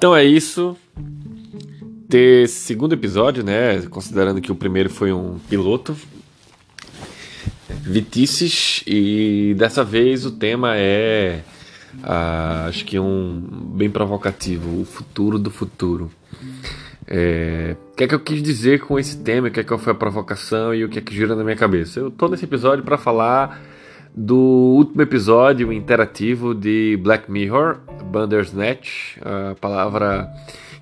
Então é isso. Ter segundo episódio, né? Considerando que o primeiro foi um piloto. Vitices, e dessa vez o tema é. Ah, acho que um bem provocativo: o futuro do futuro. É, o que é que eu quis dizer com esse tema? O que é que foi a provocação e o que é que gira na minha cabeça? Eu tô nesse episódio para falar do último episódio interativo de Black Mirror, Bandersnatch, a palavra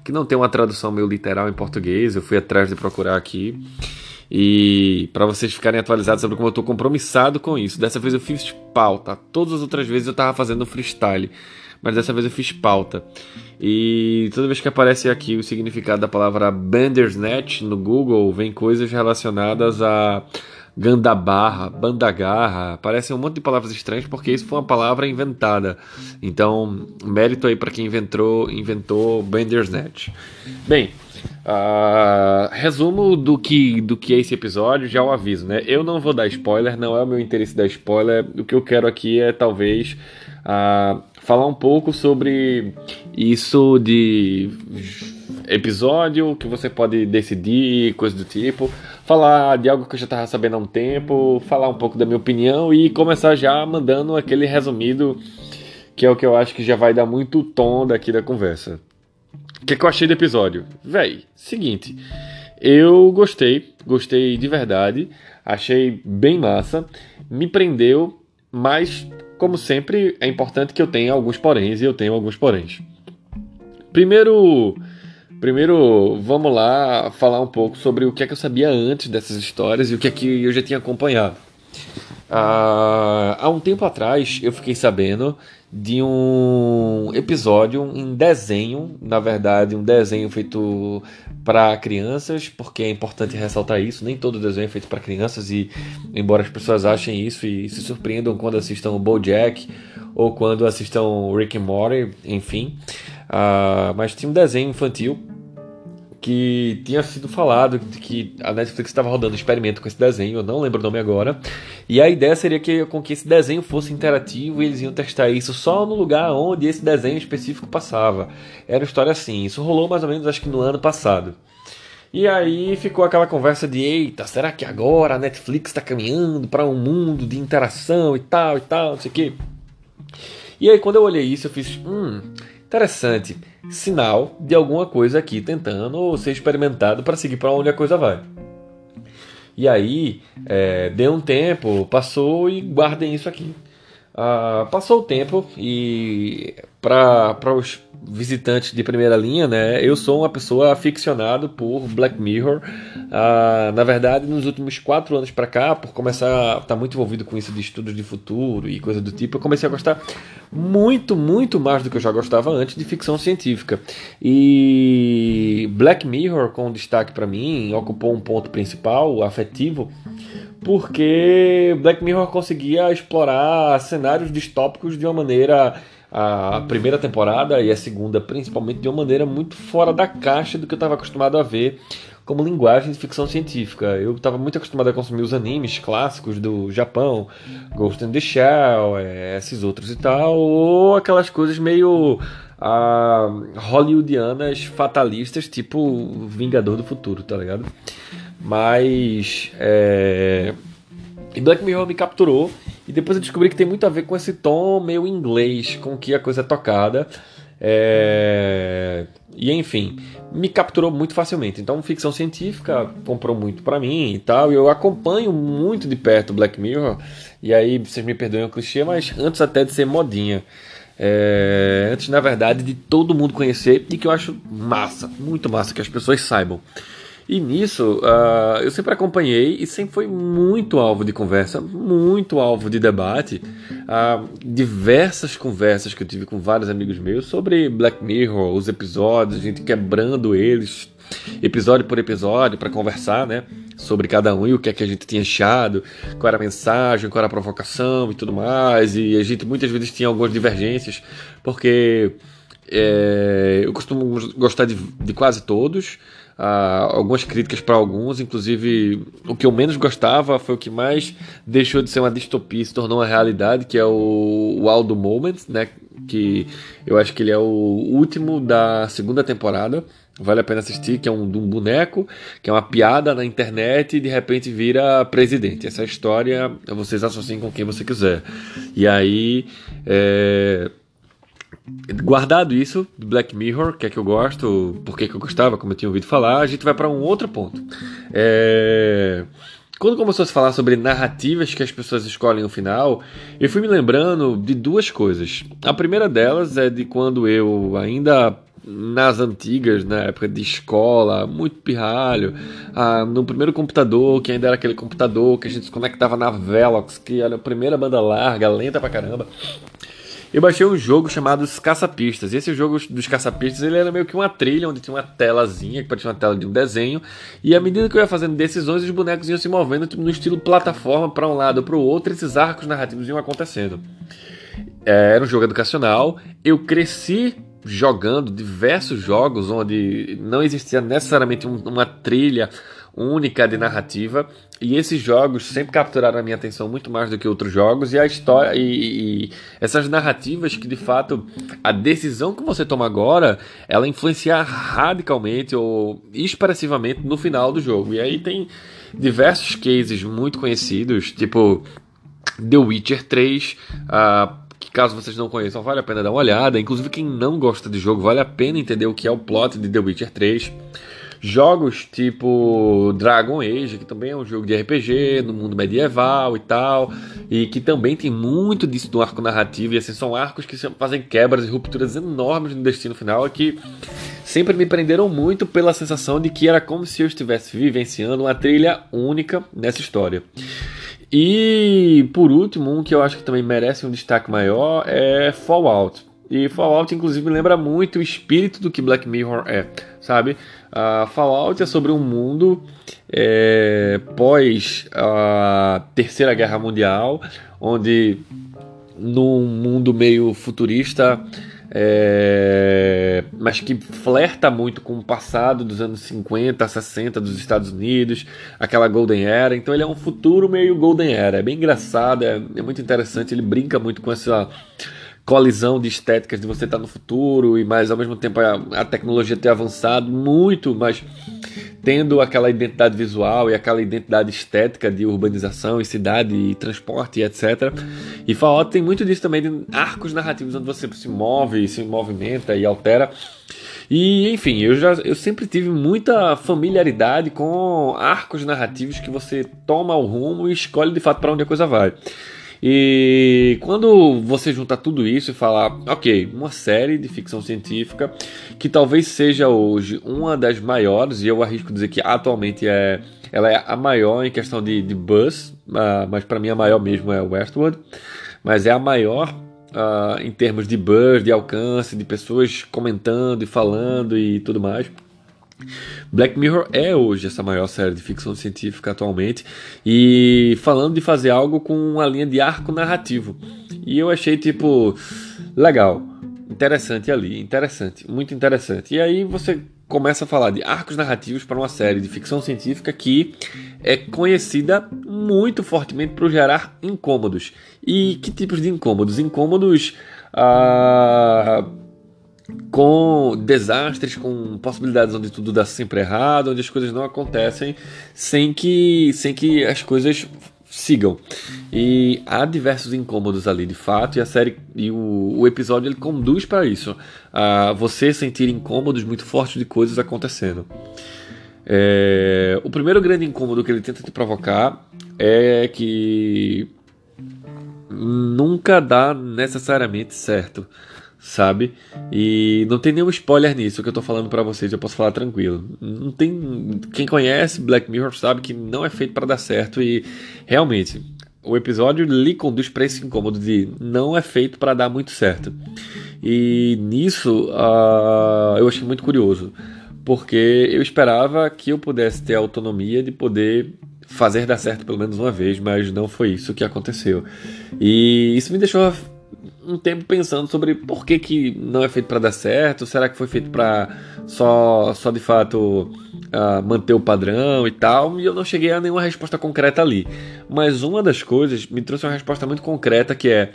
que não tem uma tradução meio literal em português, eu fui atrás de procurar aqui. E para vocês ficarem atualizados sobre como eu estou compromissado com isso. Dessa vez eu fiz pauta. Todas as outras vezes eu estava fazendo freestyle, mas dessa vez eu fiz pauta. E toda vez que aparece aqui o significado da palavra Bandersnatch no Google, vem coisas relacionadas a Gandabarra, Bandagarra, parecem um monte de palavras estranhas porque isso foi uma palavra inventada. Então, mérito aí para quem inventou, inventou Bandersnatch. Bem, uh, resumo do que, do que é esse episódio, já o aviso, né? Eu não vou dar spoiler, não é o meu interesse dar spoiler. O que eu quero aqui é talvez uh, falar um pouco sobre isso de episódio que você pode decidir, coisa do tipo falar de algo que eu já estava sabendo há um tempo, falar um pouco da minha opinião e começar já mandando aquele resumido que é o que eu acho que já vai dar muito tom daqui da conversa. O que, é que eu achei do episódio? Véi, seguinte, eu gostei, gostei de verdade, achei bem massa, me prendeu, mas como sempre é importante que eu tenha alguns poréns e eu tenho alguns poréns. Primeiro Primeiro, vamos lá falar um pouco sobre o que é que eu sabia antes dessas histórias e o que é que eu já tinha acompanhado. Ah, há um tempo atrás eu fiquei sabendo de um episódio em desenho, na verdade, um desenho feito para crianças, porque é importante ressaltar isso, nem todo desenho é feito para crianças e embora as pessoas achem isso e se surpreendam quando assistam o BoJack ou quando assistam Rick and Morty, enfim, uh, mas tinha um desenho infantil que tinha sido falado que a Netflix estava rodando um experimento com esse desenho, eu não lembro o nome agora. E a ideia seria que com que esse desenho fosse interativo e eles iam testar isso só no lugar onde esse desenho específico passava. Era uma história assim. Isso rolou mais ou menos acho que no ano passado. E aí ficou aquela conversa de eita, será que agora a Netflix está caminhando para um mundo de interação e tal e tal, não sei o quê. E aí quando eu olhei isso eu fiz, hum, Interessante. Sinal de alguma coisa aqui tentando ser experimentado para seguir para onde a coisa vai. E aí, é, deu um tempo, passou e guardem isso aqui. Ah, passou o tempo e para os visitantes de primeira linha, né? Eu sou uma pessoa aficionado por Black Mirror. Ah, na verdade, nos últimos quatro anos para cá, por começar a estar tá muito envolvido com isso de estudos de futuro e coisa do tipo, eu comecei a gostar muito, muito mais do que eu já gostava antes de ficção científica. E Black Mirror, com destaque para mim, ocupou um ponto principal, afetivo, porque Black Mirror conseguia explorar cenários distópicos de uma maneira a primeira temporada e a segunda, principalmente, de uma maneira muito fora da caixa do que eu estava acostumado a ver como linguagem de ficção científica. Eu estava muito acostumado a consumir os animes clássicos do Japão, Ghost in the Shell, é, esses outros e tal, ou aquelas coisas meio ah, hollywoodianas fatalistas, tipo Vingador do Futuro, tá ligado? Mas. É... E Black Mirror me capturou e depois eu descobri que tem muito a ver com esse tom meio inglês com que a coisa é tocada. É... E enfim, me capturou muito facilmente. Então, ficção científica comprou muito para mim e tal. E eu acompanho muito de perto Black Mirror. E aí, vocês me perdoem o clichê, mas antes até de ser modinha. É... Antes, na verdade, de todo mundo conhecer e que eu acho massa, muito massa, que as pessoas saibam. E nisso, uh, eu sempre acompanhei e sempre foi muito alvo de conversa, muito alvo de debate. Uh, diversas conversas que eu tive com vários amigos meus sobre Black Mirror, os episódios, a gente quebrando eles, episódio por episódio, para conversar, né? Sobre cada um e o que é que a gente tinha achado, qual era a mensagem, qual era a provocação e tudo mais. E a gente muitas vezes tinha algumas divergências, porque é, eu costumo gostar de, de quase todos uh, algumas críticas para alguns, inclusive o que eu menos gostava foi o que mais deixou de ser uma distopia e se tornou uma realidade, que é o Aldo Moment, né? que eu acho que ele é o último da segunda temporada. Vale a pena assistir, que é um, de um boneco, que é uma piada na internet e de repente vira presidente. Essa história vocês associam com quem você quiser. E aí. É... Guardado isso, do Black Mirror, que é que eu gosto, por que eu gostava, como eu tinha ouvido falar, a gente vai para um outro ponto. É... Quando começou a se falar sobre narrativas que as pessoas escolhem no final, eu fui me lembrando de duas coisas. A primeira delas é de quando eu ainda nas antigas, na época de escola, muito pirralho, ah, no primeiro computador, que ainda era aquele computador que a gente se conectava na Velox, que era a primeira banda larga, lenta pra caramba. Eu baixei um jogo chamado Os Caçapistas. E esse jogo dos Caçapistas ele era meio que uma trilha onde tinha uma telazinha, que parecia uma tela de um desenho. E à medida que eu ia fazendo decisões, os bonecos iam se movendo tipo, no estilo plataforma para um lado ou para o outro, esses arcos narrativos iam acontecendo. É, era um jogo educacional. Eu cresci jogando diversos jogos onde não existia necessariamente um, uma trilha única de narrativa e esses jogos sempre capturaram a minha atenção muito mais do que outros jogos e a história e, e, essas narrativas que de fato a decisão que você toma agora ela influencia radicalmente ou expressivamente no final do jogo e aí tem diversos cases muito conhecidos tipo The Witcher 3 uh, que caso vocês não conheçam, vale a pena dar uma olhada. Inclusive, quem não gosta de jogo, vale a pena entender o que é o plot de The Witcher 3. Jogos tipo Dragon Age, que também é um jogo de RPG no mundo medieval e tal, e que também tem muito disso do arco narrativo, e assim, são arcos que fazem quebras e rupturas enormes no destino final, e que sempre me prenderam muito pela sensação de que era como se eu estivesse vivenciando uma trilha única nessa história. E por último, um que eu acho que também merece um destaque maior é Fallout. E Fallout, inclusive, lembra muito o espírito do que Black Mirror é, sabe? Uh, Fallout é sobre um mundo é, pós a Terceira Guerra Mundial, onde num mundo meio futurista é, mas que flerta muito com o passado dos anos 50, 60 dos Estados Unidos, aquela Golden Era. Então ele é um futuro meio Golden Era. É bem engraçado, é, é muito interessante. Ele brinca muito com essa colisão de estéticas de você estar no futuro e mais ao mesmo tempo a, a tecnologia ter avançado muito, mas tendo aquela identidade visual e aquela identidade estética de urbanização e cidade e transporte e etc. E Fallout tem muito disso também de arcos narrativos onde você se move, se movimenta e altera. E enfim, eu já eu sempre tive muita familiaridade com arcos narrativos que você toma o rumo e escolhe de fato para onde a coisa vai. E quando você junta tudo isso e fala, ok, uma série de ficção científica que talvez seja hoje uma das maiores, e eu arrisco dizer que atualmente é, ela é a maior em questão de, de buzz, uh, mas para mim a maior mesmo é Westworld, mas é a maior uh, em termos de buzz, de alcance, de pessoas comentando e falando e tudo mais. Black Mirror é hoje essa maior série de ficção científica atualmente e falando de fazer algo com uma linha de arco narrativo. E eu achei tipo legal, interessante ali, interessante, muito interessante. E aí você começa a falar de arcos narrativos para uma série de ficção científica que é conhecida muito fortemente por gerar incômodos. E que tipos de incômodos? Incômodos ah, com desastres, com possibilidades onde tudo dá sempre errado, onde as coisas não acontecem sem que, sem que as coisas sigam. E há diversos incômodos ali de fato, e a série e o, o episódio ele conduz para isso, a você sentir incômodos muito fortes de coisas acontecendo. É, o primeiro grande incômodo que ele tenta te provocar é que nunca dá necessariamente certo sabe? E não tem nenhum spoiler nisso que eu tô falando para vocês, eu posso falar tranquilo. Não tem quem conhece Black Mirror sabe que não é feito para dar certo e realmente o episódio lhe conduz para esse incômodo de não é feito para dar muito certo. E nisso uh, eu achei muito curioso, porque eu esperava que eu pudesse ter a autonomia de poder fazer dar certo pelo menos uma vez, mas não foi isso que aconteceu. E isso me deixou um tempo pensando sobre por que, que não é feito para dar certo, será que foi feito para só, só de fato uh, manter o padrão e tal, e eu não cheguei a nenhuma resposta concreta ali. Mas uma das coisas me trouxe uma resposta muito concreta que é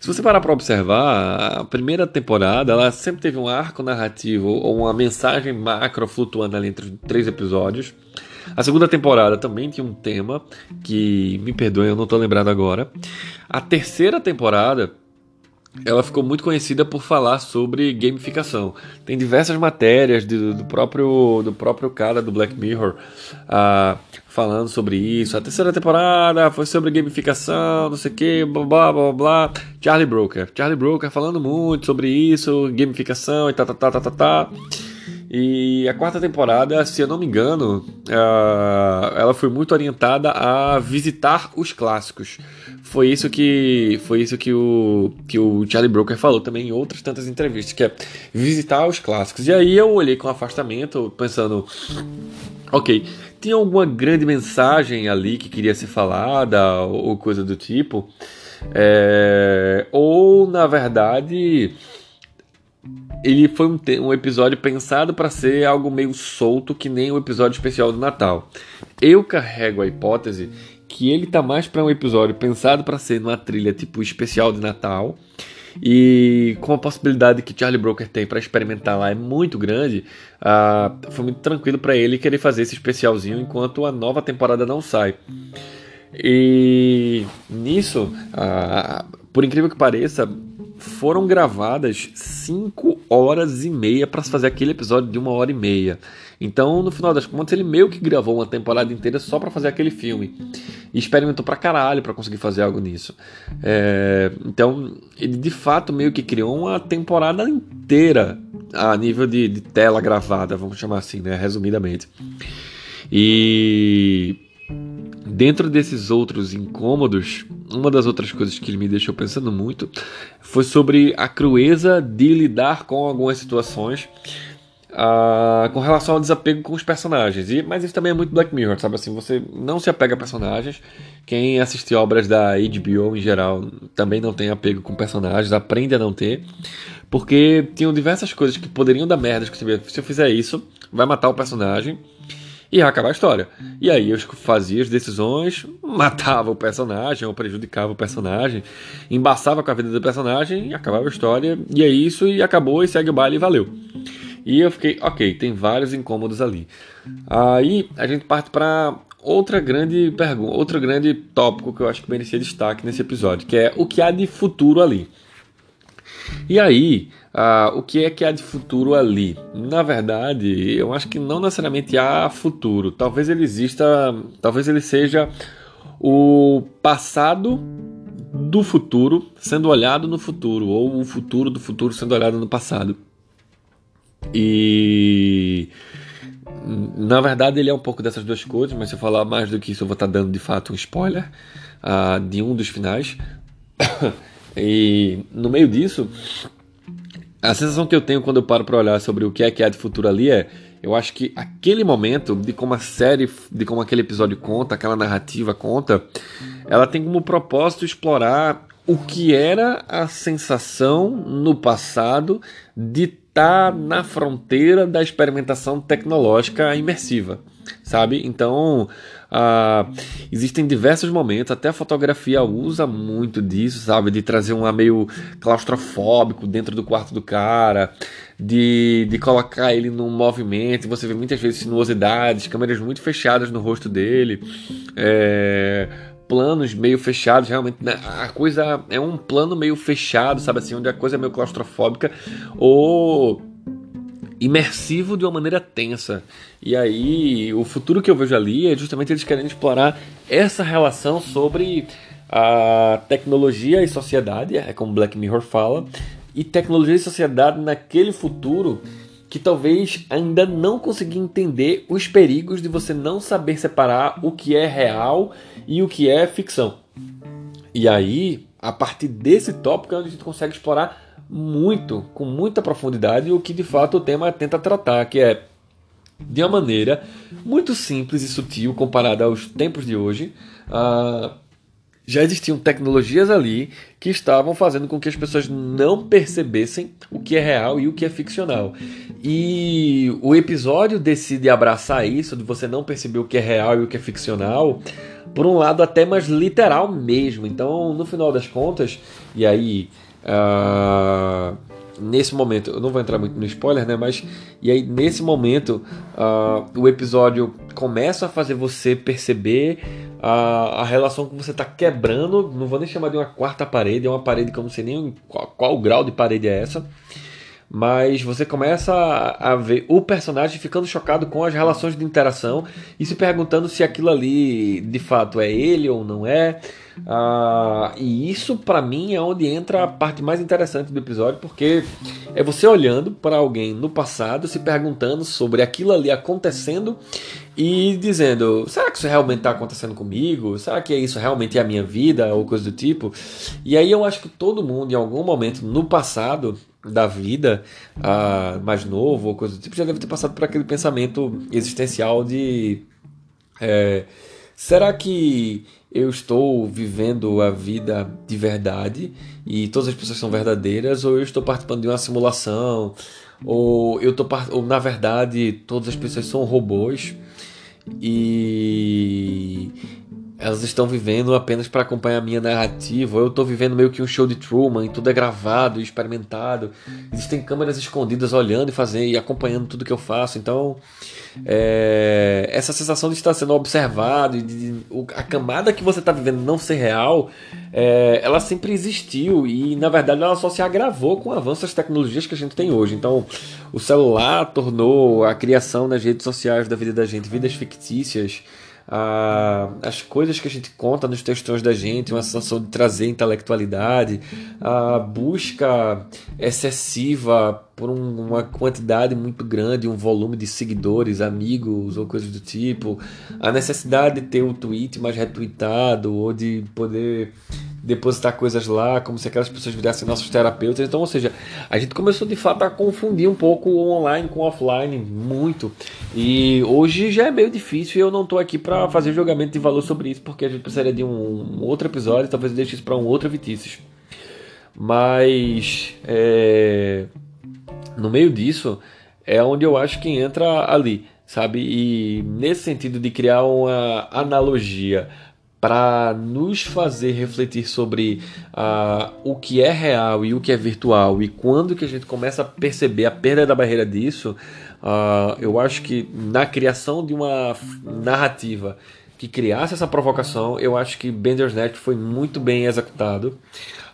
Se você parar para observar, a primeira temporada ela sempre teve um arco narrativo ou uma mensagem macro flutuando ali entre três episódios. A segunda temporada também tinha um tema que, me perdoem, eu não estou lembrado agora. A terceira temporada ela ficou muito conhecida por falar sobre gamificação. Tem diversas matérias do, do próprio do próprio cara do Black Mirror uh, falando sobre isso. A terceira temporada foi sobre gamificação, não sei o que, blá blá blá blá. Charlie Broker, Charlie Broker falando muito sobre isso, gamificação e tá tá tá tá tá. tá. E a quarta temporada, se eu não me engano, uh, ela foi muito orientada a visitar os clássicos. Foi isso que foi isso que o, que o Charlie Broker falou também em outras tantas entrevistas, que é visitar os clássicos. E aí eu olhei com afastamento, pensando, ok, tinha alguma grande mensagem ali que queria ser falada ou coisa do tipo, é, ou na verdade ele foi um, um episódio pensado para ser algo meio solto que nem o episódio especial do Natal. Eu carrego a hipótese que ele tá mais para um episódio pensado para ser numa trilha tipo especial de Natal e com a possibilidade que Charlie Broker tem para experimentar lá é muito grande, uh, foi muito tranquilo para ele querer fazer esse especialzinho enquanto a nova temporada não sai. E nisso, uh, por incrível que pareça, foram gravadas 5 horas e meia para fazer aquele episódio de uma hora e meia. Então, no final das contas, ele meio que gravou uma temporada inteira só para fazer aquele filme. E experimentou pra caralho para conseguir fazer algo nisso. É, então, ele de fato meio que criou uma temporada inteira a nível de, de tela gravada, vamos chamar assim, né? Resumidamente. E dentro desses outros incômodos, uma das outras coisas que me deixou pensando muito foi sobre a crueza de lidar com algumas situações uh, com relação ao desapego com os personagens. E, mas isso também é muito Black Mirror, sabe assim? Você não se apega a personagens. Quem assiste obras da HBO em geral também não tem apego com personagens, aprende a não ter. Porque tinham diversas coisas que poderiam dar merda. Se eu fizer isso, vai matar o personagem ia acabar a história. E aí eu fazia as decisões, matava o personagem ou prejudicava o personagem, embaçava com a vida do personagem e acabava a história. E é isso, e acabou, e segue o baile e valeu. E eu fiquei, ok, tem vários incômodos ali. Aí a gente parte para outra grande pergunta, outro grande tópico que eu acho que merecia destaque nesse episódio, que é o que há de futuro ali. E aí, o que é que há de futuro ali? Na verdade, eu acho que não necessariamente há futuro. Talvez ele exista, talvez ele seja o passado do futuro sendo olhado no futuro, ou o futuro do futuro sendo olhado no passado. E na verdade ele é um pouco dessas duas coisas, mas se eu falar mais do que isso, eu vou estar dando de fato um spoiler uh, de um dos finais. E no meio disso, a sensação que eu tenho quando eu paro para olhar sobre o que é que há de futuro ali é, eu acho que aquele momento de como a série, de como aquele episódio conta, aquela narrativa conta, ela tem como propósito explorar o que era a sensação no passado de estar tá na fronteira da experimentação tecnológica imersiva, sabe? Então, ah, existem diversos momentos, até a fotografia usa muito disso, sabe? De trazer um ar meio claustrofóbico dentro do quarto do cara, de, de colocar ele num movimento. Você vê muitas vezes sinuosidades, câmeras muito fechadas no rosto dele. É, planos meio fechados, realmente né? a coisa é um plano meio fechado, sabe assim, onde a coisa é meio claustrofóbica ou imersivo de uma maneira tensa. E aí, o futuro que eu vejo ali é justamente eles querendo explorar essa relação sobre a tecnologia e sociedade, é como Black Mirror fala, e tecnologia e sociedade naquele futuro que talvez ainda não consegui entender os perigos de você não saber separar o que é real e o que é ficção. E aí, a partir desse tópico, é a gente consegue explorar muito, com muita profundidade, o que de fato o tema tenta tratar, que é de uma maneira muito simples e sutil comparada aos tempos de hoje. Uh, já existiam tecnologias ali que estavam fazendo com que as pessoas não percebessem o que é real e o que é ficcional. E o episódio decide abraçar isso, de você não perceber o que é real e o que é ficcional, por um lado até mais literal mesmo. Então, no final das contas, e aí. Uh, nesse momento, eu não vou entrar muito no spoiler, né? Mas e aí nesse momento uh, o episódio começa a fazer você perceber a, a relação que você está quebrando. Não vou nem chamar de uma quarta parede, é uma parede que eu não sei nem qual, qual grau de parede é essa mas você começa a, ver o personagem ficando chocado com as relações de interação e se perguntando se aquilo ali de fato é ele ou não é. Ah, e isso para mim é onde entra a parte mais interessante do episódio, porque é você olhando para alguém no passado, se perguntando sobre aquilo ali acontecendo e dizendo: será que isso realmente está acontecendo comigo? Será que isso realmente é a minha vida ou coisa do tipo? E aí eu acho que todo mundo em algum momento no passado da vida, uh, mais novo ou coisa do tipo, já deve ter passado por aquele pensamento existencial de é, será que eu estou vivendo a vida de verdade e todas as pessoas são verdadeiras ou eu estou participando de uma simulação ou eu tô ou na verdade todas as pessoas são robôs e elas estão vivendo apenas para acompanhar a minha narrativa. Eu estou vivendo meio que um show de Truman, tudo é gravado e experimentado. Existem câmeras escondidas olhando e fazendo e acompanhando tudo que eu faço. Então, é, essa sensação de estar sendo observado e de, de, a camada que você está vivendo não ser real, é, ela sempre existiu e na verdade ela só se agravou com o avanço das tecnologias que a gente tem hoje. Então, o celular tornou a criação nas redes sociais da vida da gente vidas fictícias a, as coisas que a gente conta nos textões da gente, uma sensação de trazer intelectualidade, a busca excessiva por um, uma quantidade muito grande, um volume de seguidores, amigos ou coisas do tipo, a necessidade de ter o tweet mais retweetado ou de poder depositar coisas lá, como se aquelas pessoas virassem nossos terapeutas. Então, ou seja, a gente começou de fato a confundir um pouco o online com o offline, muito. E hoje já é meio difícil e eu não estou aqui para fazer julgamento de valor sobre isso, porque a gente precisaria de um, um outro episódio, talvez eu deixe isso para um outro Vitices. Mas é, no meio disso é onde eu acho que entra ali, sabe? E nesse sentido de criar uma analogia para nos fazer refletir sobre uh, o que é real e o que é virtual e quando que a gente começa a perceber a perda da barreira disso, uh, eu acho que na criação de uma narrativa que criasse essa provocação, eu acho que Bender's Net foi muito bem executado.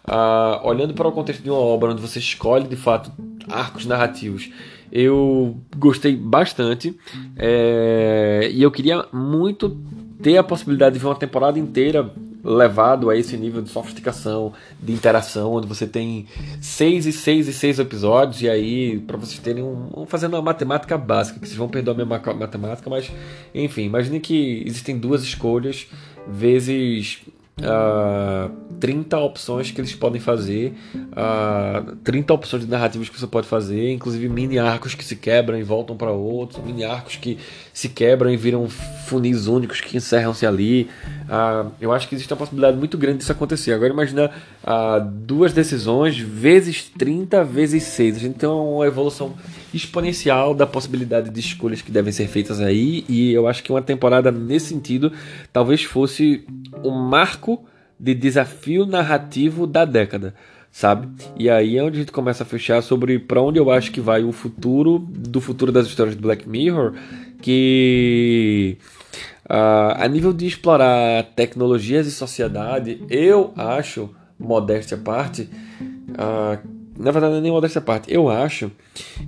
Uh, olhando para o contexto de uma obra onde você escolhe de fato arcos narrativos, eu gostei bastante é, e eu queria muito ter a possibilidade de ver uma temporada inteira levado a esse nível de sofisticação, de interação, onde você tem seis e seis e seis episódios, e aí, para vocês terem um. fazendo uma matemática básica, que vocês vão perdoar a minha matemática, mas enfim, imagine que existem duas escolhas vezes uh, 30 opções que eles podem fazer, uh, 30 opções de narrativas que você pode fazer, inclusive mini arcos que se quebram e voltam para outros, mini arcos que se quebram e viram funis únicos que encerram-se ali. Uh, eu acho que existe uma possibilidade muito grande disso acontecer. Agora imagina uh, duas decisões vezes 30 vezes 6. A gente tem uma evolução exponencial da possibilidade de escolhas que devem ser feitas aí, e eu acho que uma temporada nesse sentido talvez fosse o marco de desafio narrativo da década, sabe? E aí é onde a gente começa a fechar sobre para onde eu acho que vai o futuro do futuro das histórias de Black Mirror, que uh, a nível de explorar tecnologias e sociedade, eu acho, modéstia à parte, uh, na verdade não é nem modéstia à parte, eu acho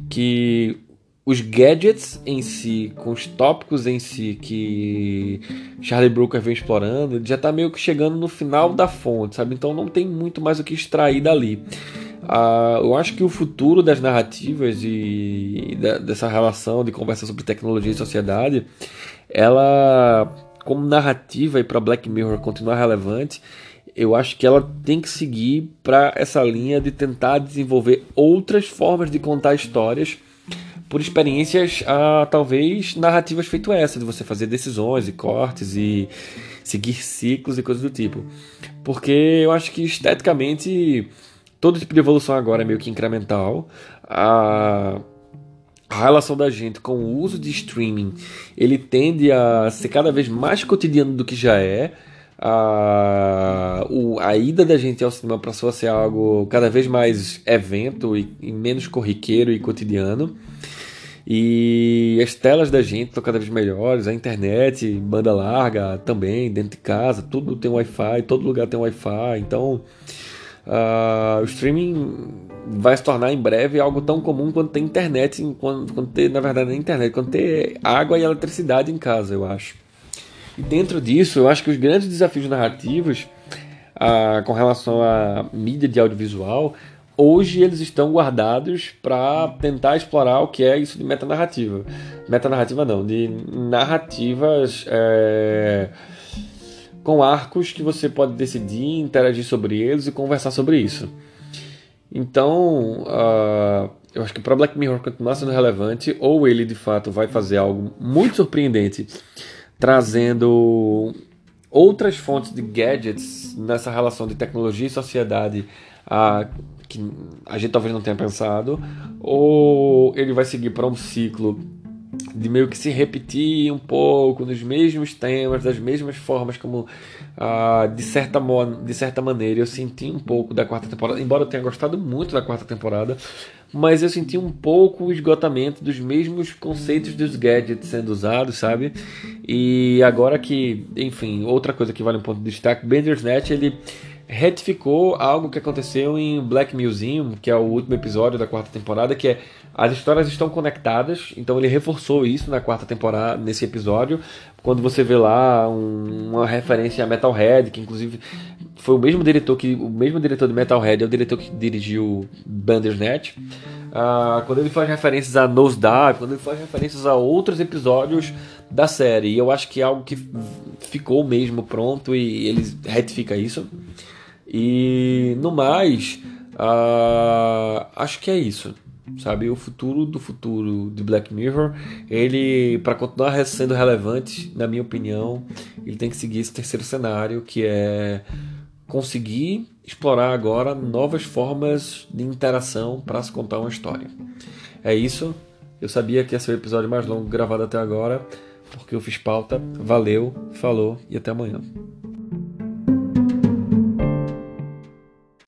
que os gadgets em si, com os tópicos em si que Charlie Brooker vem explorando, já está meio que chegando no final da fonte, sabe? Então não tem muito mais o que extrair dali. Uh, eu acho que o futuro das narrativas e da, dessa relação de conversa sobre tecnologia e sociedade, ela, como narrativa e para Black Mirror continuar relevante, eu acho que ela tem que seguir para essa linha de tentar desenvolver outras formas de contar histórias por experiências, ah, talvez, narrativas feito essa, de você fazer decisões e cortes e seguir ciclos e coisas do tipo. Porque eu acho que esteticamente todo tipo de evolução agora é meio que incremental. A, a relação da gente com o uso de streaming ele tende a ser cada vez mais cotidiano do que já é. A, o, a ida da gente ao cinema passou a ser algo cada vez mais evento e, e menos corriqueiro e cotidiano. E as telas da gente estão cada vez melhores, a internet, banda larga também, dentro de casa, tudo tem Wi-Fi, todo lugar tem Wi-Fi. Então, uh, o streaming vai se tornar em breve algo tão comum quanto ter internet, quando, quando ter, na verdade, na internet, quando ter água e eletricidade em casa, eu acho. E dentro disso, eu acho que os grandes desafios narrativos ah, com relação à mídia de audiovisual, hoje eles estão guardados para tentar explorar o que é isso de metanarrativa. Metanarrativa não, de narrativas é, com arcos que você pode decidir, interagir sobre eles e conversar sobre isso. Então, uh, eu acho que para Black Mirror continuar sendo relevante, ou ele de fato vai fazer algo muito surpreendente, trazendo outras fontes de gadgets nessa relação de tecnologia e sociedade uh, que a gente talvez não tenha pensado, ou ele vai seguir para um ciclo de meio que se repetir um pouco nos mesmos temas, das mesmas formas, como ah, de, certa de certa maneira eu senti um pouco da quarta temporada, embora eu tenha gostado muito da quarta temporada, mas eu senti um pouco o esgotamento dos mesmos conceitos dos gadgets sendo usados, sabe? E agora que, enfim, outra coisa que vale um ponto de destaque, Bandersnatch, ele retificou algo que aconteceu em Black Museum, que é o último episódio da quarta temporada, que é as histórias estão conectadas, então ele reforçou isso na quarta temporada, nesse episódio, quando você vê lá um, uma referência a Metalhead, que inclusive foi o mesmo diretor que o mesmo diretor de Metalhead é o diretor que dirigiu Bandersnatch. Uh, quando ele faz referências a Nosedive, quando ele faz referências a outros episódios da série, e eu acho que é algo que ficou mesmo pronto e ele retifica isso. E no mais, uh, acho que é isso sabe? O futuro do futuro de Black Mirror, ele para continuar sendo relevante, na minha opinião, ele tem que seguir esse terceiro cenário, que é conseguir explorar agora novas formas de interação para se contar uma história. É isso. Eu sabia que ia ser o episódio mais longo gravado até agora, porque eu fiz pauta. Valeu, falou e até amanhã.